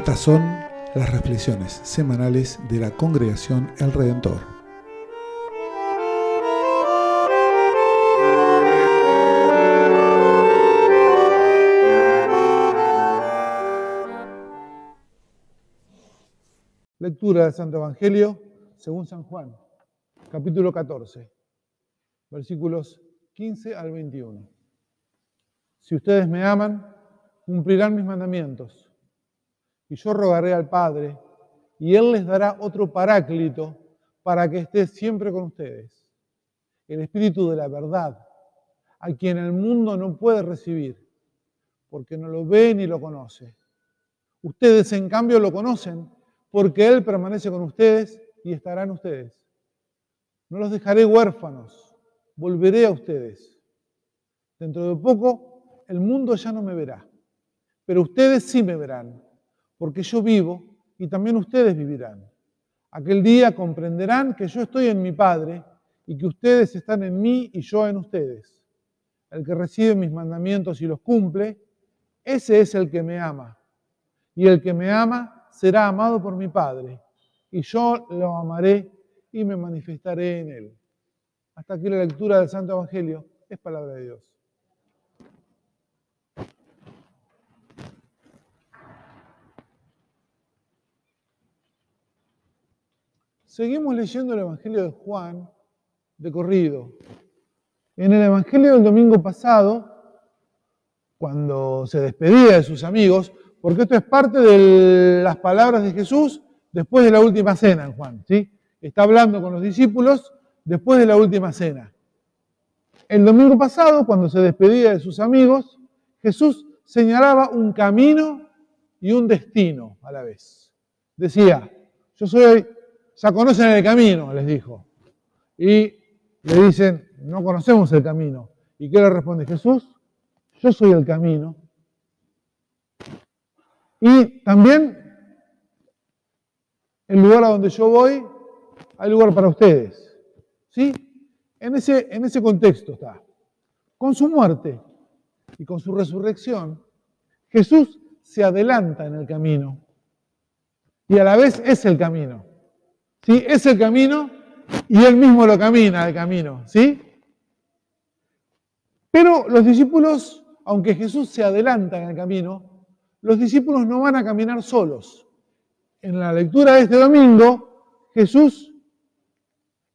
Estas son las reflexiones semanales de la congregación El Redentor. Lectura del Santo Evangelio según San Juan, capítulo 14, versículos 15 al 21. Si ustedes me aman, cumplirán mis mandamientos y yo rogaré al Padre, y Él les dará otro paráclito para que esté siempre con ustedes. El Espíritu de la verdad, a quien el mundo no puede recibir, porque no lo ve ni lo conoce. Ustedes, en cambio, lo conocen, porque Él permanece con ustedes y estará en ustedes. No los dejaré huérfanos, volveré a ustedes. Dentro de poco, el mundo ya no me verá, pero ustedes sí me verán porque yo vivo y también ustedes vivirán. Aquel día comprenderán que yo estoy en mi Padre y que ustedes están en mí y yo en ustedes. El que recibe mis mandamientos y los cumple, ese es el que me ama. Y el que me ama será amado por mi Padre, y yo lo amaré y me manifestaré en él. Hasta aquí la lectura del Santo Evangelio es palabra de Dios. Seguimos leyendo el Evangelio de Juan de corrido. En el Evangelio del domingo pasado, cuando se despedía de sus amigos, porque esto es parte de las palabras de Jesús después de la última cena en Juan, ¿sí? Está hablando con los discípulos después de la última cena. El domingo pasado, cuando se despedía de sus amigos, Jesús señalaba un camino y un destino a la vez. Decía, yo soy ya conocen el camino, les dijo. Y le dicen, no conocemos el camino. ¿Y qué le responde Jesús? Yo soy el camino. Y también, el lugar a donde yo voy, hay lugar para ustedes. ¿Sí? En ese, en ese contexto está. Con su muerte y con su resurrección, Jesús se adelanta en el camino. Y a la vez es el camino. ¿Sí? Es el camino y él mismo lo camina el camino, ¿sí? Pero los discípulos, aunque Jesús se adelanta en el camino, los discípulos no van a caminar solos. En la lectura de este domingo, Jesús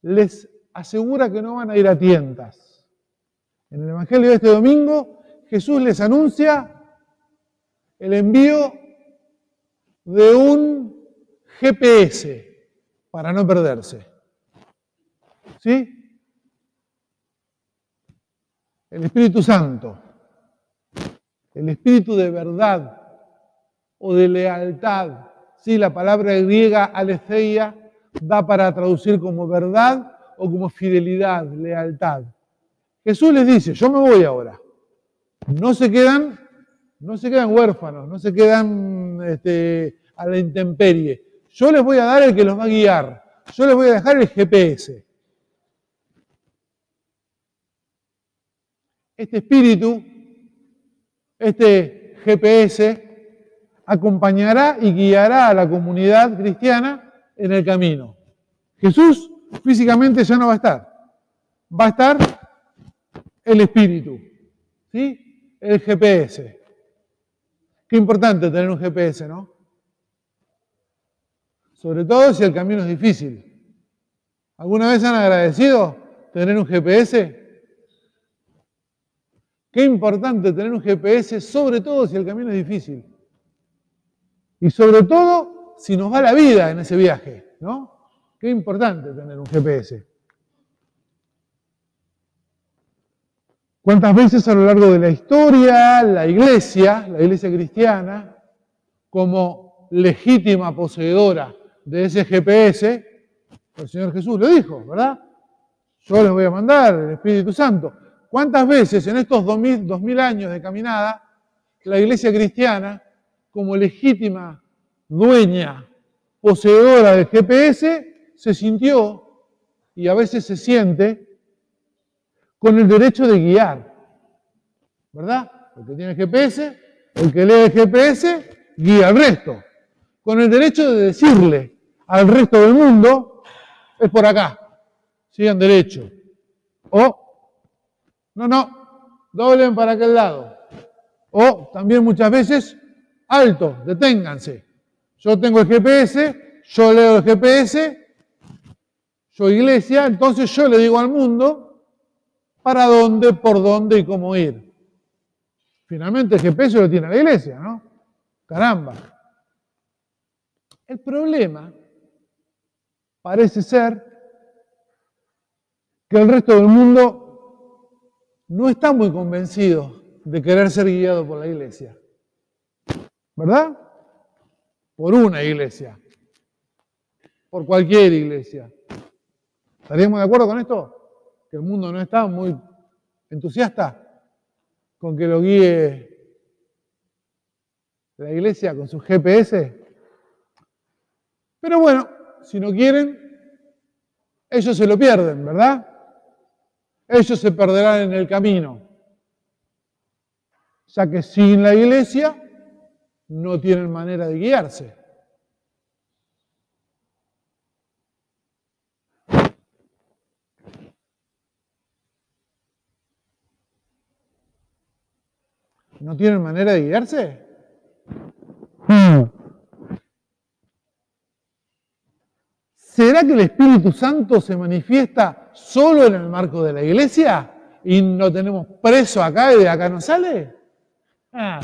les asegura que no van a ir a tientas. En el Evangelio de este domingo, Jesús les anuncia el envío de un GPS, para no perderse. ¿Sí? El Espíritu Santo, el Espíritu de verdad o de lealtad. Sí, la palabra griega aletheia da para traducir como verdad o como fidelidad, lealtad. Jesús les dice, yo me voy ahora. No se quedan, no se quedan huérfanos, no se quedan este, a la intemperie. Yo les voy a dar el que los va a guiar. Yo les voy a dejar el GPS. Este espíritu, este GPS, acompañará y guiará a la comunidad cristiana en el camino. Jesús físicamente ya no va a estar. Va a estar el espíritu, ¿sí? El GPS. Qué importante tener un GPS, ¿no? Sobre todo si el camino es difícil. ¿Alguna vez han agradecido tener un GPS? Qué importante tener un GPS, sobre todo si el camino es difícil. Y sobre todo si nos va la vida en ese viaje, ¿no? Qué importante tener un GPS. ¿Cuántas veces a lo largo de la historia la iglesia, la iglesia cristiana, como legítima poseedora de ese GPS, el Señor Jesús lo dijo, ¿verdad? Yo les voy a mandar el Espíritu Santo. ¿Cuántas veces en estos dos mil, años de caminada la iglesia cristiana, como legítima dueña, poseedora del GPS, se sintió y a veces se siente con el derecho de guiar? ¿Verdad? El que tiene GPS, el que lee el GPS, guía al resto. con el derecho de decirle al resto del mundo, es por acá, sigan derecho. O, no, no, doblen para aquel lado. O también muchas veces, alto, deténganse. Yo tengo el GPS, yo leo el GPS, yo iglesia, entonces yo le digo al mundo para dónde, por dónde y cómo ir. Finalmente el GPS lo tiene la iglesia, ¿no? Caramba. El problema parece ser que el resto del mundo no está muy convencido de querer ser guiado por la iglesia. ¿Verdad? Por una iglesia. Por cualquier iglesia. ¿Estaríamos de acuerdo con esto? Que el mundo no está muy entusiasta con que lo guíe la iglesia con su GPS. Pero bueno, si no quieren, ellos se lo pierden, ¿verdad? Ellos se perderán en el camino, ya que sin la iglesia no tienen manera de guiarse. ¿No tienen manera de guiarse? ¿Será que el Espíritu Santo se manifiesta solo en el marco de la iglesia y no tenemos preso acá y de acá no sale? Ah.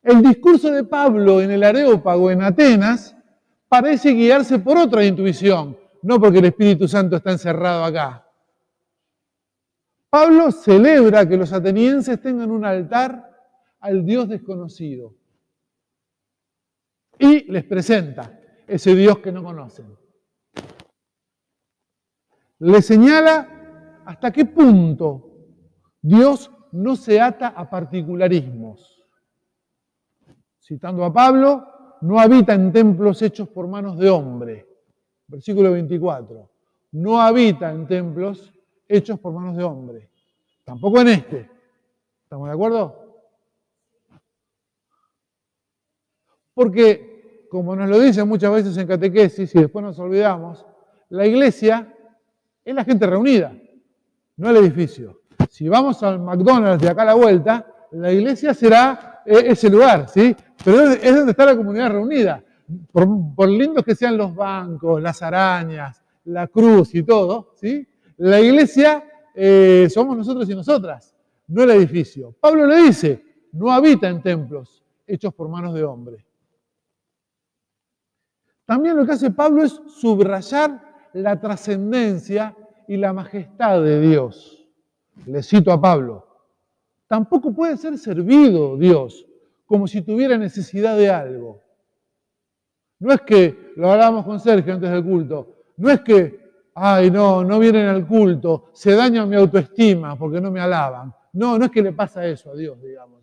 El discurso de Pablo en el Areópago en Atenas parece guiarse por otra intuición, no porque el Espíritu Santo está encerrado acá. Pablo celebra que los atenienses tengan un altar al Dios desconocido y les presenta ese Dios que no conocen. Le señala hasta qué punto Dios no se ata a particularismos. Citando a Pablo, no habita en templos hechos por manos de hombre. Versículo 24. No habita en templos hechos por manos de hombre. Tampoco en este. ¿Estamos de acuerdo? Porque, como nos lo dicen muchas veces en catequesis y después nos olvidamos, la iglesia es la gente reunida, no el edificio. Si vamos al McDonald's de acá a la vuelta, la iglesia será eh, ese lugar, ¿sí? Pero es donde está la comunidad reunida. Por, lindos que sean los bancos, las arañas, la cruz y todo, ¿sí? La iglesia eh, somos nosotros y nosotras, no el edificio. Pablo le dice, no habita en templos hechos por manos de hombre. También lo que hace Pablo es subrayar la trascendencia y la majestad de Dios. Le cito a Pablo. Tampoco puede ser servido Dios como si tuviera necesidad de algo. No es que, lo hablamos con Sergio antes del culto, no es que ay, no, no vienen al culto, se daña mi autoestima porque no me alaban. No, no es que le pasa eso a Dios, digamos,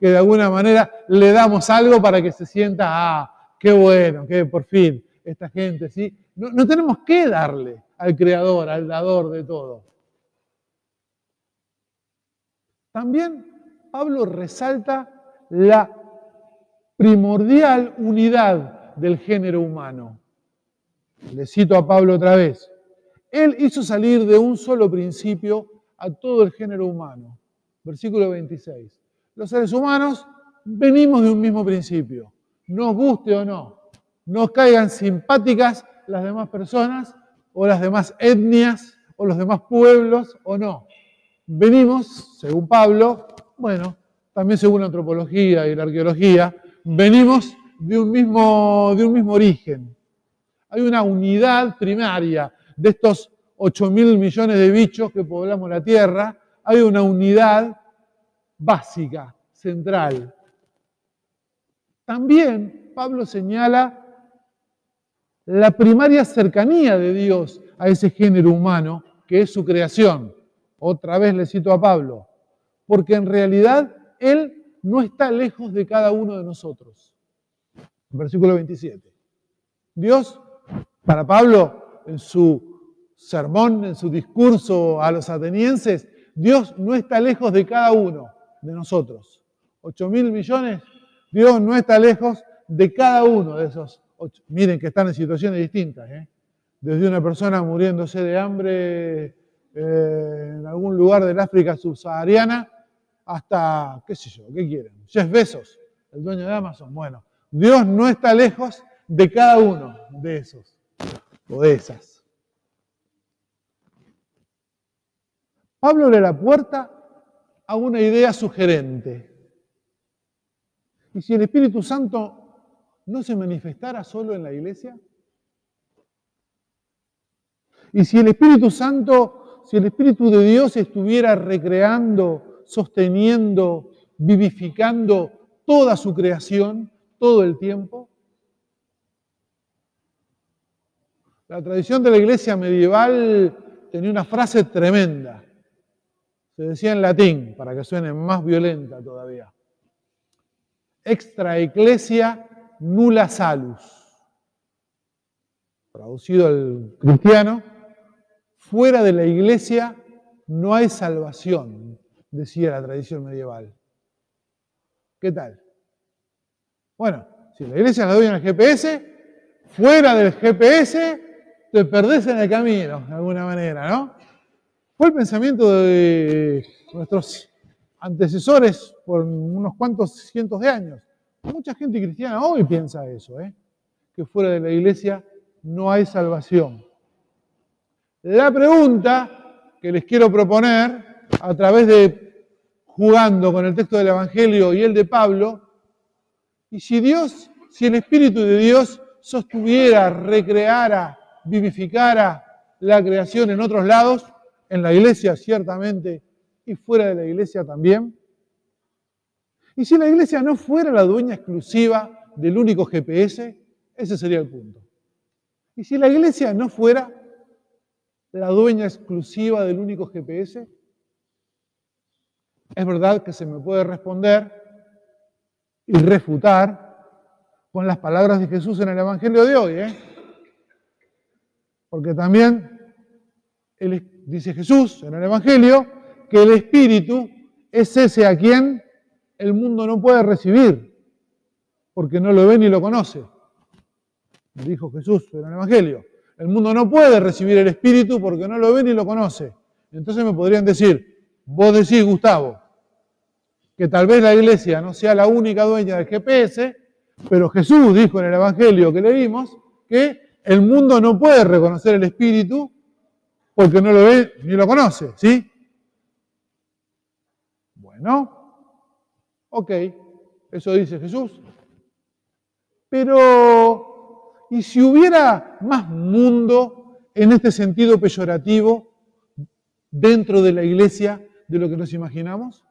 que de alguna manera le damos algo para que se sienta, ah, qué bueno, que por fin, esta gente, ¿sí? No, no tenemos que darle al Creador, al dador de todo. También Pablo resalta la primordial unidad del género humano. Le cito a Pablo otra vez. Él hizo salir de un solo principio a todo el género humano. Versículo 26. Los seres humanos venimos de un mismo principio, nos guste o no, nos caigan simpáticas las demás personas o las demás etnias o los demás pueblos o no. Venimos, según Pablo, bueno, también según la antropología y la arqueología, venimos de un mismo, de un mismo origen. Hay una unidad primaria de estos 8 mil millones de bichos que poblamos la Tierra, hay una unidad básica, central. También Pablo señala la primaria cercanía de Dios a ese género humano que es su creación. Otra vez le cito a Pablo, porque en realidad Él no está lejos de cada uno de nosotros. Versículo 27. Dios, para Pablo, en su sermón, en su discurso a los atenienses, Dios no está lejos de cada uno de nosotros. 8 mil millones, Dios no está lejos de cada uno de esos ocho. Miren que están en situaciones distintas, ¿eh? desde una persona muriéndose de hambre eh, en algún lugar del África subsahariana hasta, qué sé yo, ¿qué quieren? Jeff Bezos, el dueño de Amazon. Bueno, Dios no está lejos de cada uno de esos o de esas. Pablo abre la puerta a una idea sugerente. ¿Y si el Espíritu Santo no se manifestara solo en la iglesia? ¿Y si el Espíritu Santo, si el Espíritu de Dios estuviera recreando, sosteniendo, vivificando toda su creación todo el tiempo? La tradición de la iglesia medieval tenía una frase tremenda. Se decía en latín, para que suene más violenta todavía. Extra ecclesia nulla salus. Traducido al cristiano, fuera de la iglesia no hay salvación, decía la tradición medieval. ¿Qué tal? Bueno, si la iglesia la doy en el GPS, fuera del GPS te perdés en el camino, de alguna manera, ¿no? Fue el pensamiento de nuestros antecesores por unos cuantos cientos de años. Mucha gente cristiana hoy piensa eso, ¿eh? que fuera de la iglesia no hay salvación. La pregunta que les quiero proponer a través de jugando con el texto del Evangelio y el de Pablo, y si Dios, si el Espíritu de Dios sostuviera, recreara, vivificara la creación en otros lados, en la iglesia ciertamente y fuera de la iglesia también. Y si la iglesia no fuera la dueña exclusiva del único GPS, ese sería el punto. Y si la iglesia no fuera la dueña exclusiva del único GPS, es verdad que se me puede responder y refutar con las palabras de Jesús en el Evangelio de hoy. ¿eh? Porque también dice Jesús en el Evangelio que el Espíritu es ese a quien el mundo no puede recibir, porque no lo ve ni lo conoce. Dijo Jesús en el Evangelio. El mundo no puede recibir el Espíritu porque no lo ve ni lo conoce. Entonces me podrían decir, vos decís, Gustavo, que tal vez la iglesia no sea la única dueña del GPS, pero Jesús dijo en el Evangelio que leímos que el mundo no puede reconocer el Espíritu porque no lo ve ni lo conoce, ¿sí? Bueno, ok, eso dice Jesús. Pero, ¿y si hubiera más mundo en este sentido peyorativo dentro de la iglesia de lo que nos imaginamos?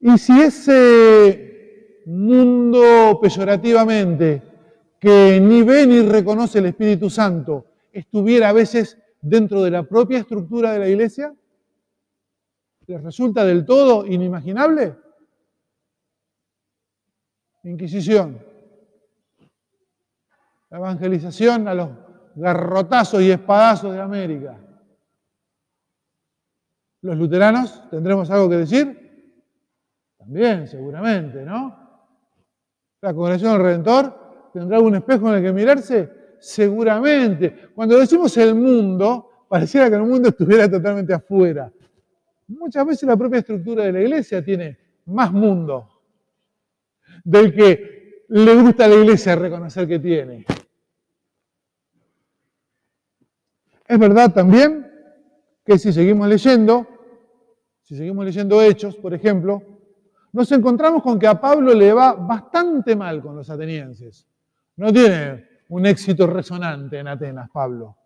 ¿Y si ese mundo peyorativamente que ni ve ni reconoce el Espíritu Santo estuviera a veces dentro de la propia estructura de la iglesia? ¿Les resulta del todo inimaginable? Inquisición. La evangelización a los garrotazos y espadazos de América. ¿Los luteranos tendremos algo que decir? También, seguramente, ¿no? La Congregación del Redentor ¿Tendrá algún espejo en el que mirarse? Seguramente. Cuando decimos el mundo, pareciera que el mundo estuviera totalmente afuera. Muchas veces la propia estructura de la iglesia tiene más mundo del que le gusta a la iglesia reconocer que tiene. Es verdad también que si seguimos leyendo, si seguimos leyendo Hechos, por ejemplo, nos encontramos con que a Pablo le va bastante mal con los atenienses. No tiene un éxito resonante en Atenas, Pablo.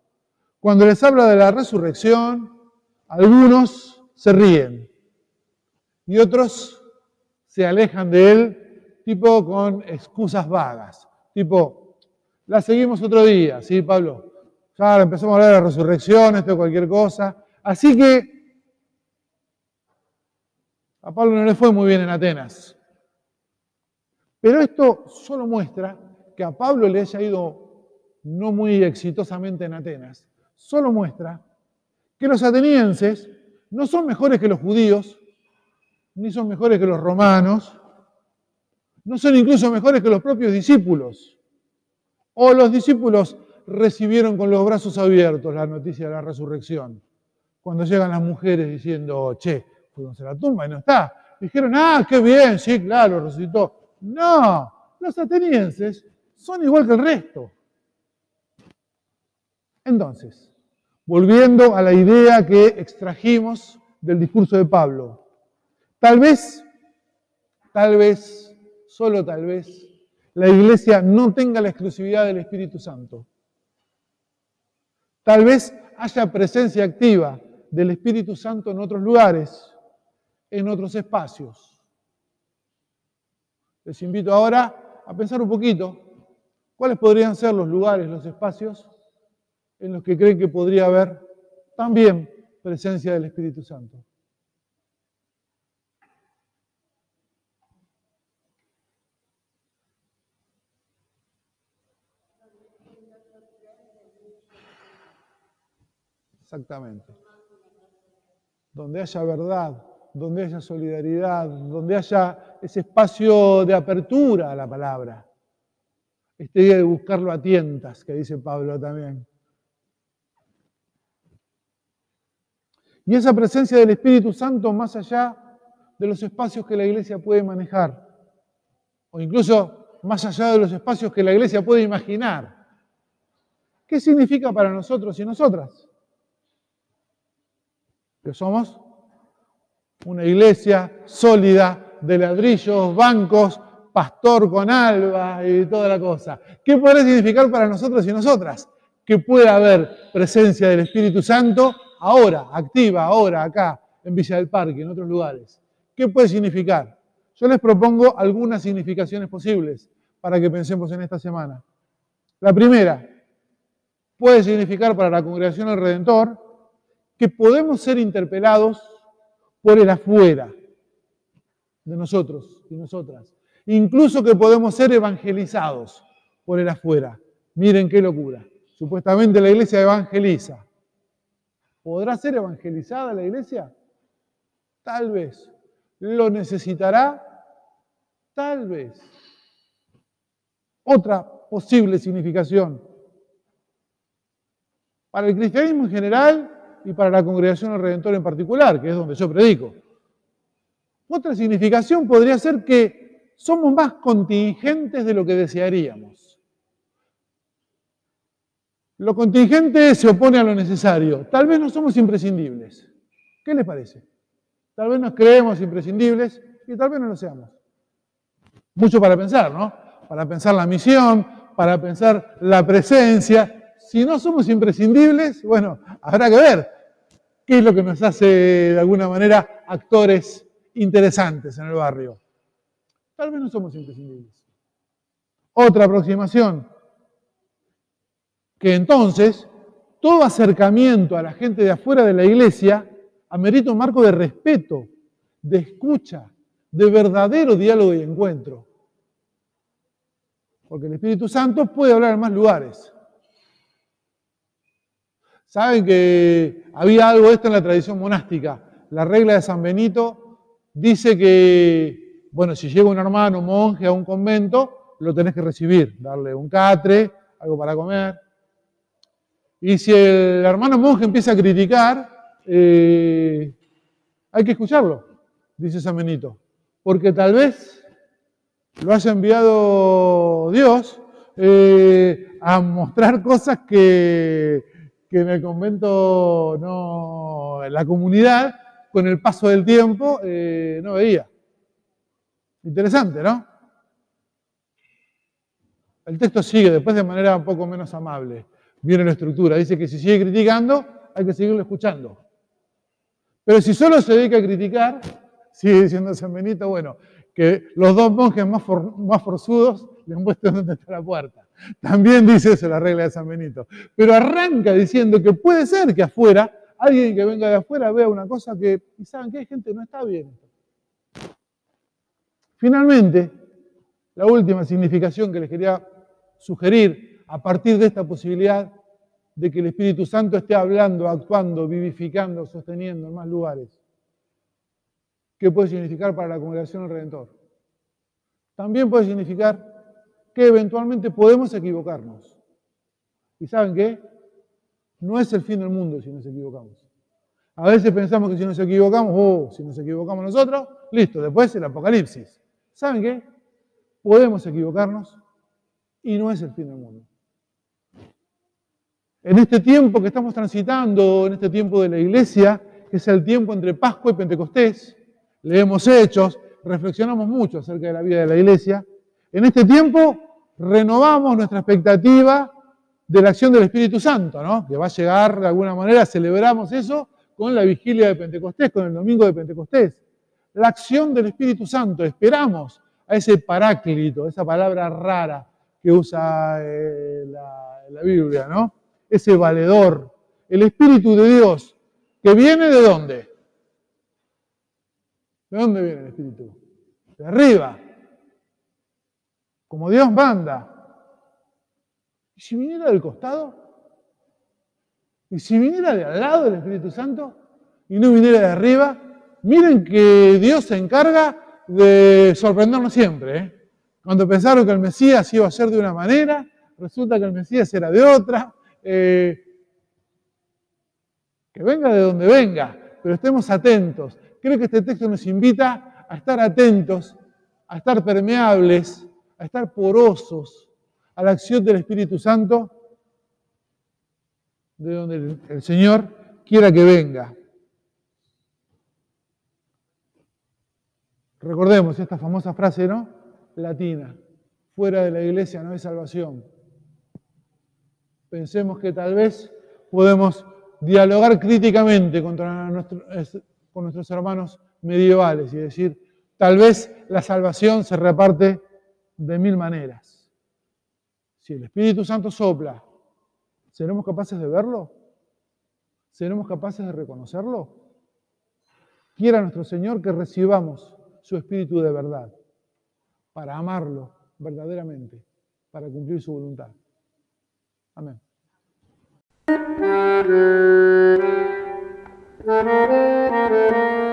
Cuando les habla de la resurrección, algunos se ríen y otros se alejan de él, tipo con excusas vagas, tipo, la seguimos otro día, ¿sí, Pablo? Ya empezamos a hablar de la resurrección, esto cualquier cosa. Así que a Pablo no le fue muy bien en Atenas. Pero esto solo muestra que a Pablo le haya ido no muy exitosamente en Atenas, solo muestra que los atenienses no son mejores que los judíos, ni son mejores que los romanos, no son incluso mejores que los propios discípulos. O los discípulos recibieron con los brazos abiertos la noticia de la resurrección. Cuando llegan las mujeres diciendo, che, fuimos a la tumba y no está. Dijeron, ah, qué bien, sí, claro, resucitó. No, los atenienses son igual que el resto. Entonces, volviendo a la idea que extrajimos del discurso de Pablo, tal vez, tal vez, solo tal vez, la iglesia no tenga la exclusividad del Espíritu Santo. Tal vez haya presencia activa del Espíritu Santo en otros lugares, en otros espacios. Les invito ahora a pensar un poquito cuáles podrían ser los lugares, los espacios en los que creen que podría haber también presencia del Espíritu Santo. Exactamente. Donde haya verdad, donde haya solidaridad, donde haya ese espacio de apertura a la palabra. Este día de buscarlo a tientas, que dice Pablo también. Y esa presencia del Espíritu Santo más allá de los espacios que la iglesia puede manejar, o incluso más allá de los espacios que la iglesia puede imaginar. ¿Qué significa para nosotros y nosotras? que somos una iglesia sólida de ladrillos, bancos, pastor con alba y toda la cosa. ¿Qué puede significar para nosotros y nosotras? Que pueda haber presencia del Espíritu Santo ahora, activa, ahora, acá, en Villa del Parque, en otros lugares. ¿Qué puede significar? Yo les propongo algunas significaciones posibles para que pensemos en esta semana. La primera, puede significar para la congregación del Redentor que podemos ser interpelados por el afuera de nosotros y nosotras. Incluso que podemos ser evangelizados por el afuera. Miren qué locura. Supuestamente la iglesia evangeliza. ¿Podrá ser evangelizada la iglesia? Tal vez. ¿Lo necesitará? Tal vez. Otra posible significación. Para el cristianismo en general, y para la congregación del Redentor en particular, que es donde yo predico. Otra significación podría ser que somos más contingentes de lo que desearíamos. Lo contingente se opone a lo necesario. Tal vez no somos imprescindibles. ¿Qué les parece? Tal vez nos creemos imprescindibles y tal vez no lo seamos. Mucho para pensar, ¿no? Para pensar la misión, para pensar la presencia, si no somos imprescindibles, bueno, habrá que ver qué es lo que nos hace de alguna manera actores interesantes en el barrio. Tal vez no somos imprescindibles. Otra aproximación, que entonces todo acercamiento a la gente de afuera de la iglesia amerita un marco de respeto, de escucha, de verdadero diálogo y encuentro. Porque el Espíritu Santo puede hablar en más lugares. Saben que había algo esto en la tradición monástica. La regla de San Benito dice que, bueno, si llega un hermano monje a un convento, lo tenés que recibir, darle un catre, algo para comer. Y si el hermano monje empieza a criticar, eh, hay que escucharlo, dice San Benito, porque tal vez lo haya enviado Dios eh, a mostrar cosas que que en el convento no, la comunidad, con el paso del tiempo, eh, no veía. Interesante, ¿no? El texto sigue después de manera un poco menos amable. Viene la estructura. Dice que si sigue criticando, hay que seguirlo escuchando. Pero si solo se dedica a criticar, sigue diciendo San Benito, bueno, que los dos monjes más, más forzudos le muestran dónde está la puerta. También dice eso la regla de San Benito. Pero arranca diciendo que puede ser que afuera, alguien que venga de afuera vea una cosa que, y saben que hay gente no está bien. Finalmente, la última significación que les quería sugerir a partir de esta posibilidad de que el Espíritu Santo esté hablando, actuando, vivificando, sosteniendo en más lugares. ¿Qué puede significar para la congregación del Redentor? también puede significar que eventualmente podemos equivocarnos. ¿Y saben qué? No es el fin del mundo si nos equivocamos. A veces pensamos que si nos equivocamos, oh, si nos equivocamos nosotros, listo, después el apocalipsis. ¿Saben qué? Podemos equivocarnos y no es el fin del mundo. En este tiempo que estamos transitando, en este tiempo de la iglesia, que es el tiempo entre Pascua y Pentecostés, leemos hechos, reflexionamos mucho acerca de la vida de la iglesia. En este tiempo renovamos nuestra expectativa de la acción del Espíritu Santo, ¿no? que va a llegar de alguna manera, celebramos eso con la vigilia de Pentecostés, con el domingo de Pentecostés. La acción del Espíritu Santo, esperamos a ese paráclito, esa palabra rara que usa eh, la, la Biblia, ¿no? Ese valedor, el Espíritu de Dios, que viene de dónde? ¿De dónde viene el Espíritu? De arriba, como Dios manda. ¿Y si viniera del costado? ¿Y si viniera de al lado del Espíritu Santo y no viniera de arriba? Miren que Dios se encarga de sorprendernos siempre. ¿eh? Cuando pensaron que el Mesías iba a ser de una manera, resulta que el Mesías era de otra. Eh, que venga de donde venga, pero estemos atentos. Creo que este texto nos invita a estar atentos, a estar permeables, a estar porosos a la acción del Espíritu Santo de donde el Señor quiera que venga. Recordemos esta famosa frase, ¿no? Latina. Fuera de la iglesia no hay salvación. Pensemos que tal vez podemos dialogar críticamente con nuestros hermanos medievales y decir, tal vez la salvación se reparte de mil maneras. Si el Espíritu Santo sopla, ¿seremos capaces de verlo? ¿Seremos capaces de reconocerlo? Quiera nuestro Señor que recibamos su Espíritu de verdad, para amarlo verdaderamente, para cumplir su voluntad. Amen. Música